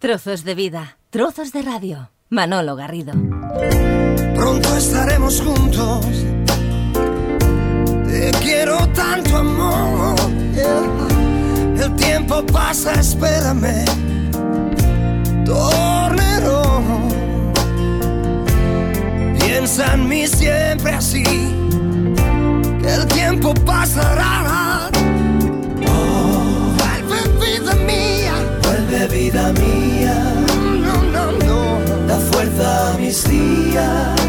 Trozos de vida, trozos de radio. Manolo Garrido. Pronto estaremos juntos. Te quiero tanto amor. El tiempo pasa, espérame. Tornero. Piensa en mí siempre así. Que el tiempo pasará. Vida mía. No, no, no. Da fuerza a mis días.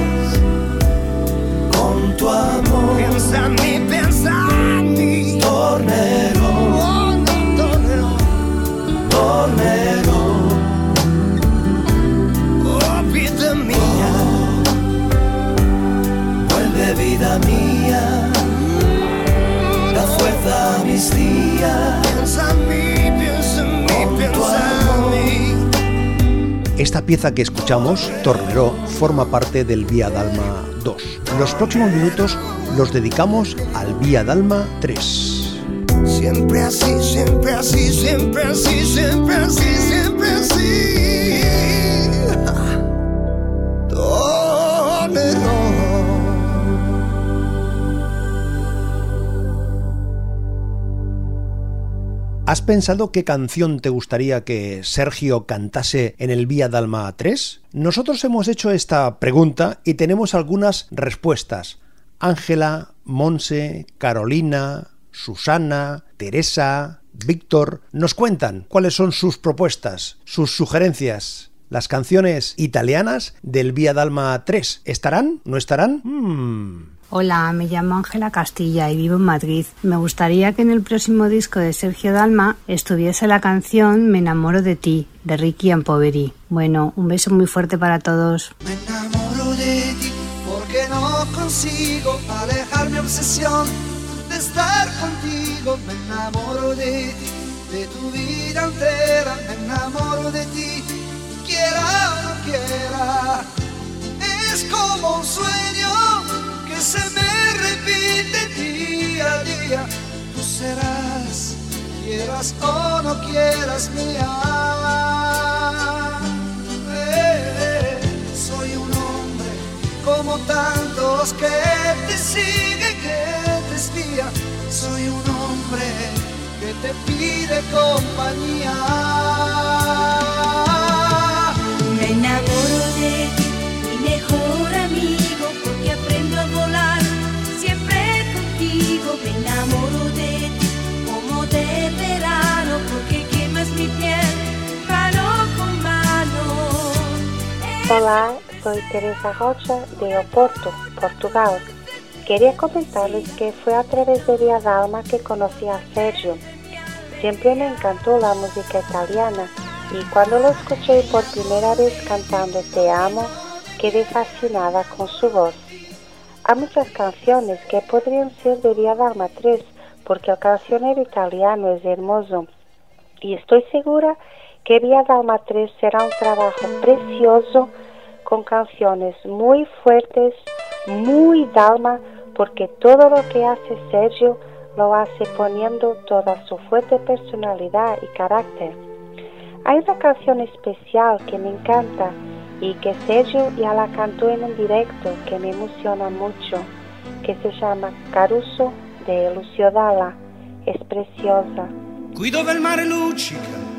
Pieza que escuchamos, Torneró, forma parte del Vía Dalma 2. Los próximos minutos los dedicamos al Vía Dalma 3. Siempre así, siempre así, siempre así, siempre así, siempre así. ¿Has pensado qué canción te gustaría que Sergio cantase en el Vía Dalma 3? Nosotros hemos hecho esta pregunta y tenemos algunas respuestas. Ángela, Monse, Carolina, Susana, Teresa, Víctor nos cuentan cuáles son sus propuestas, sus sugerencias. Las canciones italianas del Vía Dalma 3 ¿estarán? ¿No estarán? Hmm. Hola, me llamo Ángela Castilla y vivo en Madrid. Me gustaría que en el próximo disco de Sergio Dalma estuviese la canción Me enamoro de ti, de Ricky Poveri. Bueno, un beso muy fuerte para todos. Me enamoro de ti porque no consigo alejar mi obsesión de estar contigo. Me enamoro de ti, de tu vida entera. Me enamoro de ti, quiera o no quiera. O no quieras, mía. Eh, soy un hombre como tantos que te sigue, que te espía. Soy un hombre que te pide compañía. Me enamoro de ti, mi mejor amigo, Olá, soy Teresa Rocha de Oporto, Portugal. Quería comentarles que fue a través de Via Dalma que conocí a Sergio. Siempre me encantó la música italiana y cuando lo escuché por primera vez cantando Te amo, quedé fascinada con su voz. Hay muchas canciones que podrían ser de Via Dalma 3 porque el cancionero italiano es hermoso y estoy segura que Dalma 3 será un trabajo precioso con canciones muy fuertes, muy Dalma, porque todo lo que hace Sergio lo hace poniendo toda su fuerte personalidad y carácter. Hay una canción especial que me encanta y que Sergio ya la cantó en un directo que me emociona mucho, que se llama Caruso de Lucio Dalla. Es preciosa. Qui dove il mare luccica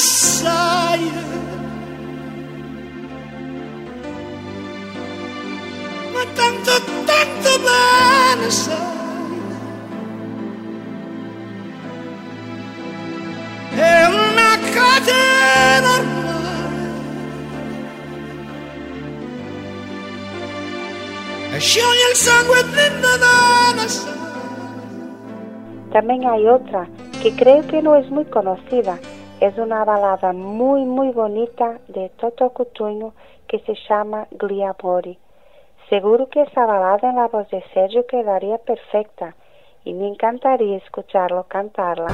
Assai. Ma tanto, tanto. También hay otra que creo que no es muy conocida, Es una balada muy muy bonita de Toto Cutugno que se llama Gliamori. Seguro que esa balada en la voz de Sergio quedaría perfecta y me encantaría escucharlo cantarla.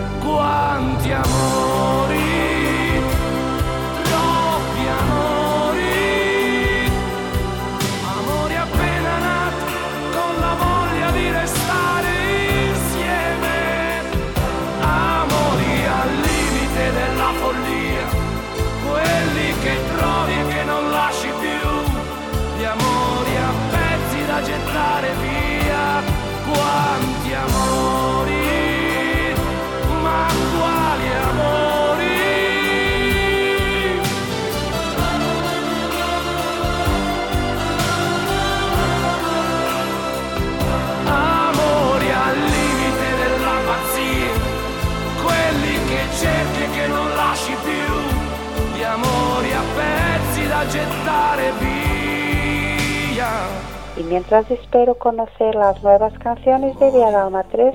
Y mientras espero conocer las nuevas canciones de Via Dalma 3,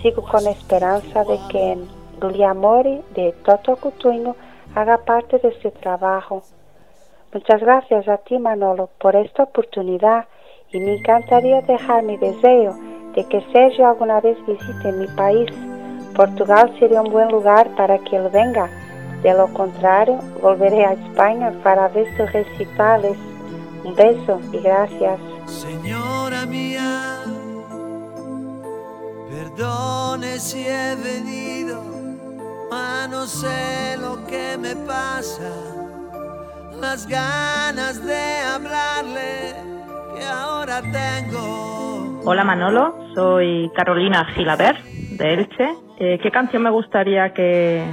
sigo con esperanza de que en Gugliamori de Toto Cutugno haga parte de este trabajo. Muchas gracias a ti Manolo por esta oportunidad y me encantaría dejar mi deseo de que Sergio alguna vez visite mi país. Portugal sería un buen lugar para que él venga. De lo contrario, volveré a España para ver sus recitales. Un beso y gracias. Señora mía, perdone si he venido, ma no sé lo que me pasa, las ganas de hablarle que ahora tengo. Hola Manolo, soy Carolina Gilaber de Elche. Eh, ¿Qué canción me gustaría que,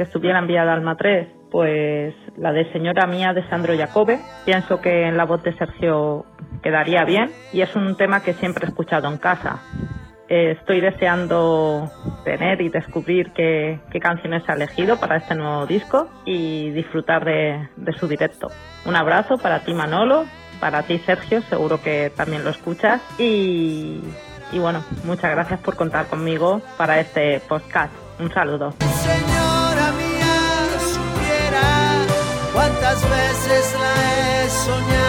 que estuviera en Vía Dalma 3? Pues la de Señora Mía de Sandro Jacobe. Pienso que en la voz de Sergio quedaría bien y es un tema que siempre he escuchado en casa. Eh, estoy deseando tener y descubrir qué, qué canciones ha elegido para este nuevo disco y disfrutar de, de su directo. Un abrazo para ti Manolo, para ti Sergio, seguro que también lo escuchas y, y bueno, muchas gracias por contar conmigo para este podcast. Un saludo. Señora veces la he soñado.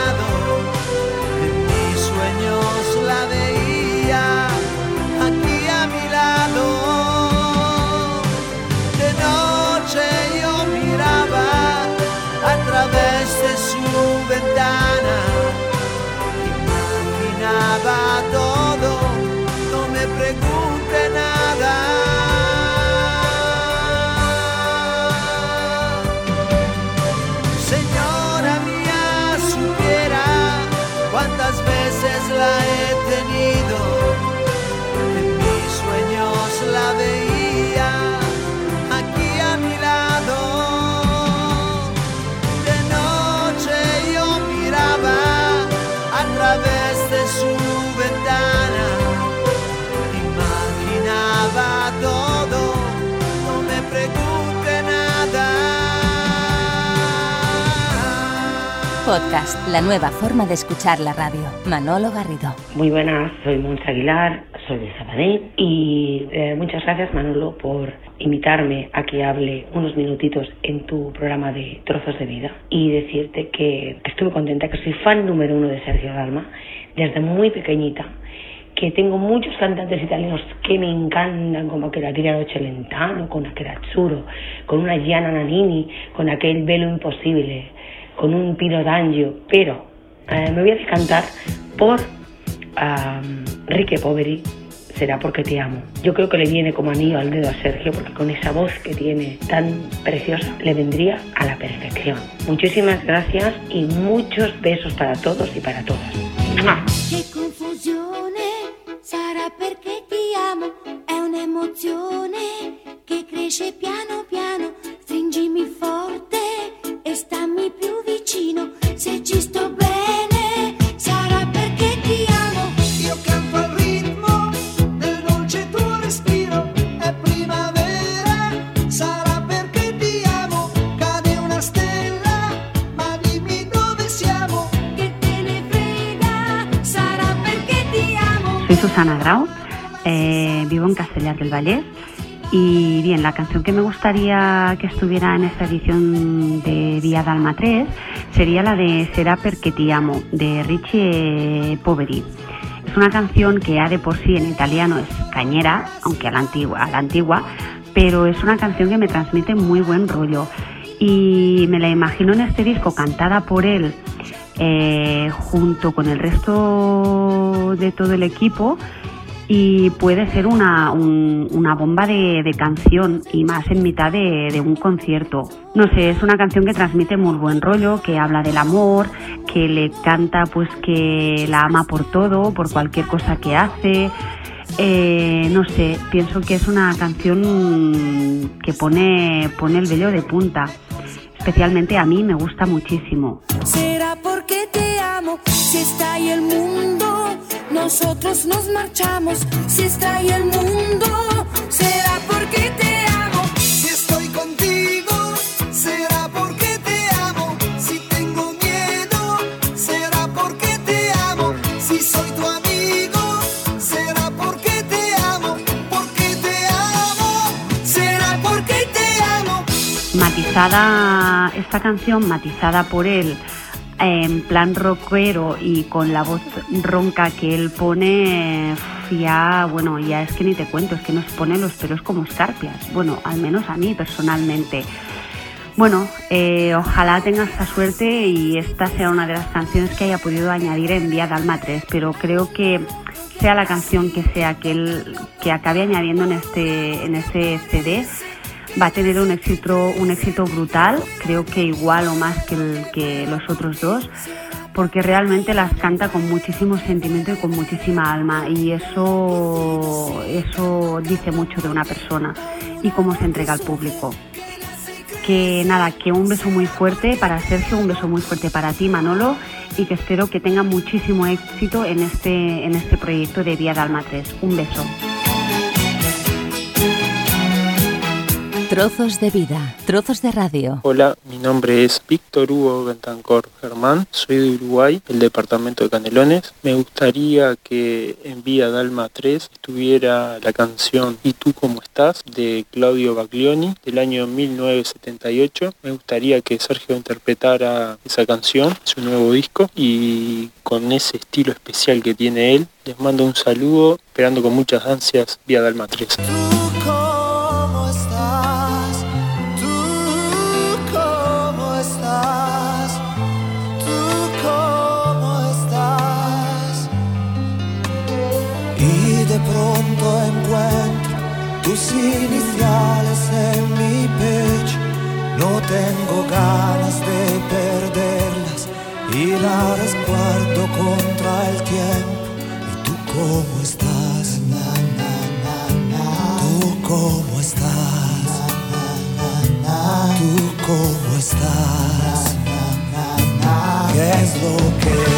tantas veces. Podcast, la nueva forma de escuchar la radio. Manolo Garrido. Muy buenas, soy Monse Aguilar, soy de Sabadell y eh, muchas gracias Manolo por invitarme a que hable unos minutitos en tu programa de Trozos de Vida y decirte que, estoy contenta, que soy fan número uno de Sergio Dalma desde muy pequeñita que tengo muchos cantantes italianos que me encantan, como aquel Tiriano Celentano, con aquel Azzurro, con una Gianna Nannini, con aquel Velo Imposible, con un Pino D'Angio, pero eh, me voy a decantar por um, Ricky Poveri, será porque te amo. Yo creo que le viene como anillo al dedo a Sergio, porque con esa voz que tiene tan preciosa, le vendría a la perfección. Muchísimas gracias y muchos besos para todos y para todas. ¡Mua! Susana Grau, eh, vivo en Castellar del Vallés Y bien, la canción que me gustaría que estuviera en esta edición de Vía Dalma 3 sería la de Será perché ti amo, de Richie Poveri. Es una canción que ya de por sí en italiano es cañera, aunque a la antigua, a la antigua pero es una canción que me transmite muy buen rollo. Y me la imagino en este disco cantada por él eh, junto con el resto de todo el equipo y puede ser una, una bomba de, canción y más en mitad de, de, un concierto. No sé, es una canción que transmite muy buen rollo, que habla del amor, que le canta pues que la ama por todo, por cualquier cosa que hace. Eh, no sé, pienso que es una canción que pone, pone el vello de punta. Especialmente a mí me gusta muchísimo. Si está ahí el mundo, nosotros nos marchamos, si está ahí el mundo, será porque te amo. Si estoy contigo, será porque te amo. Si tengo miedo, será porque te amo. Si soy tu amigo, será porque te amo. Porque te amo, será porque te amo. Matizada esta canción, matizada por él en plan rockero y con la voz ronca que él pone, ya, bueno, ya es que ni te cuento, es que nos pone los pelos como escarpias. Bueno, al menos a mí personalmente. Bueno, eh, ojalá tenga esta suerte y esta sea una de las canciones que haya podido añadir en Vía Dalma 3, pero creo que sea la canción que sea que él que acabe añadiendo en este en este CD va a tener un éxito, un éxito brutal, creo que igual o más que, el, que los otros dos, porque realmente las canta con muchísimo sentimiento y con muchísima alma y eso, eso dice mucho de una persona y cómo se entrega al público. Que nada, que un beso muy fuerte para Sergio, un beso muy fuerte para ti Manolo y que espero que tenga muchísimo éxito en este, en este proyecto de Vía Dalma 3. Un beso. Trozos de vida, trozos de radio. Hola, mi nombre es Víctor Hugo Bentancor Germán, soy de Uruguay, el departamento de Canelones. Me gustaría que en Vía Dalma 3 estuviera la canción ¿Y tú cómo estás? de Claudio Baglioni del año 1978. Me gustaría que Sergio interpretara esa canción, su nuevo disco, y con ese estilo especial que tiene él. Les mando un saludo, esperando con muchas ansias Vía Dalma 3. ¿Qué es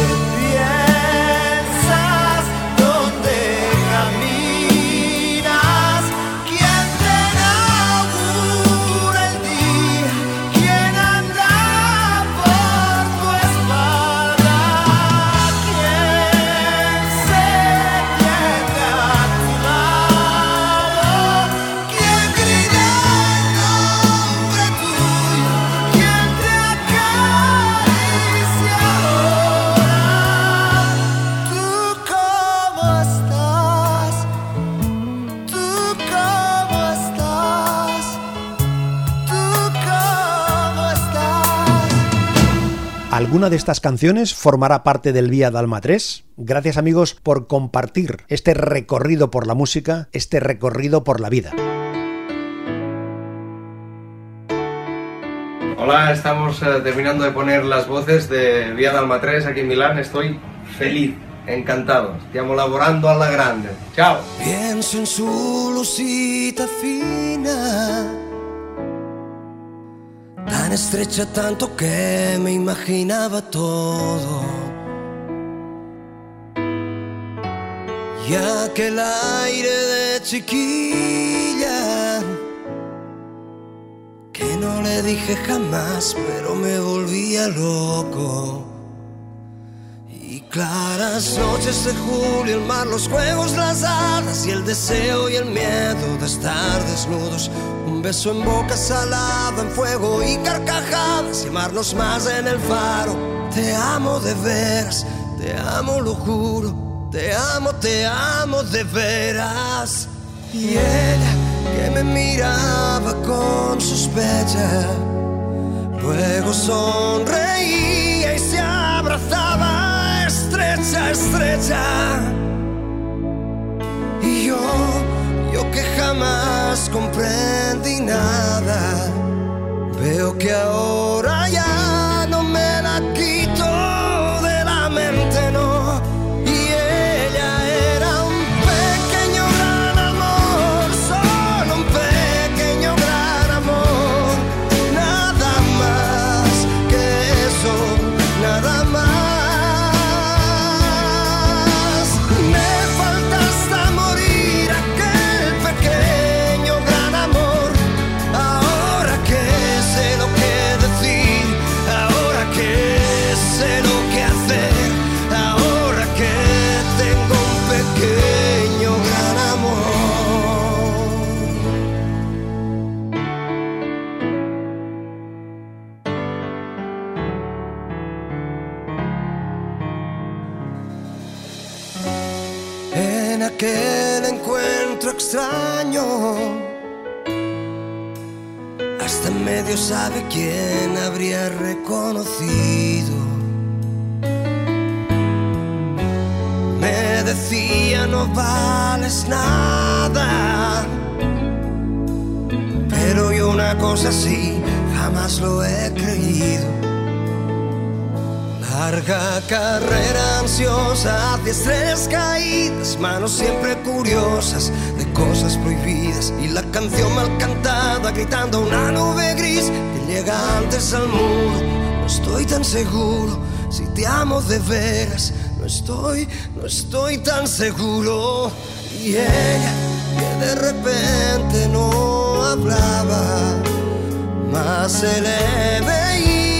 ¿Alguna de estas canciones formará parte del Vía Dalma 3? Gracias amigos por compartir este recorrido por la música, este recorrido por la vida. Hola, estamos eh, terminando de poner las voces de Vía Dalma 3 aquí en Milán. Estoy feliz, encantado. Stiamo lavorando alla grande. Ciao! Pienso en su lucita fina, estrecha tanto que me imaginaba todo. Y aquel aire de chiquilla que no le dije jamás, pero me volvía loco. Claras noches de julio, el mar, los juegos, las hadas y el deseo y el miedo de estar desnudos. Un beso en boca salada, en fuego y carcajadas y amarnos más en el faro. Te amo de veras, te amo, lo juro. Te amo, te amo de veras. Y ella que me miraba con sospecha, luego sonreía y se abrazaba estrecha, estrecha. Y yo, yo que jamás comprendí nada, veo que ahora ya no me la quito extraño, hasta medio sabe quién habría reconocido. Me decía no vales nada, pero yo una cosa sí jamás lo he creído. Larga carrera ansiosa hacia estrellas caídas, manos siempre curiosas de cosas prohibidas y la canción mal cantada gritando una nube gris que llega antes al muro. No estoy tan seguro si te amo de veras, no estoy, no estoy tan seguro. Y ella que de repente no hablaba, más se le veía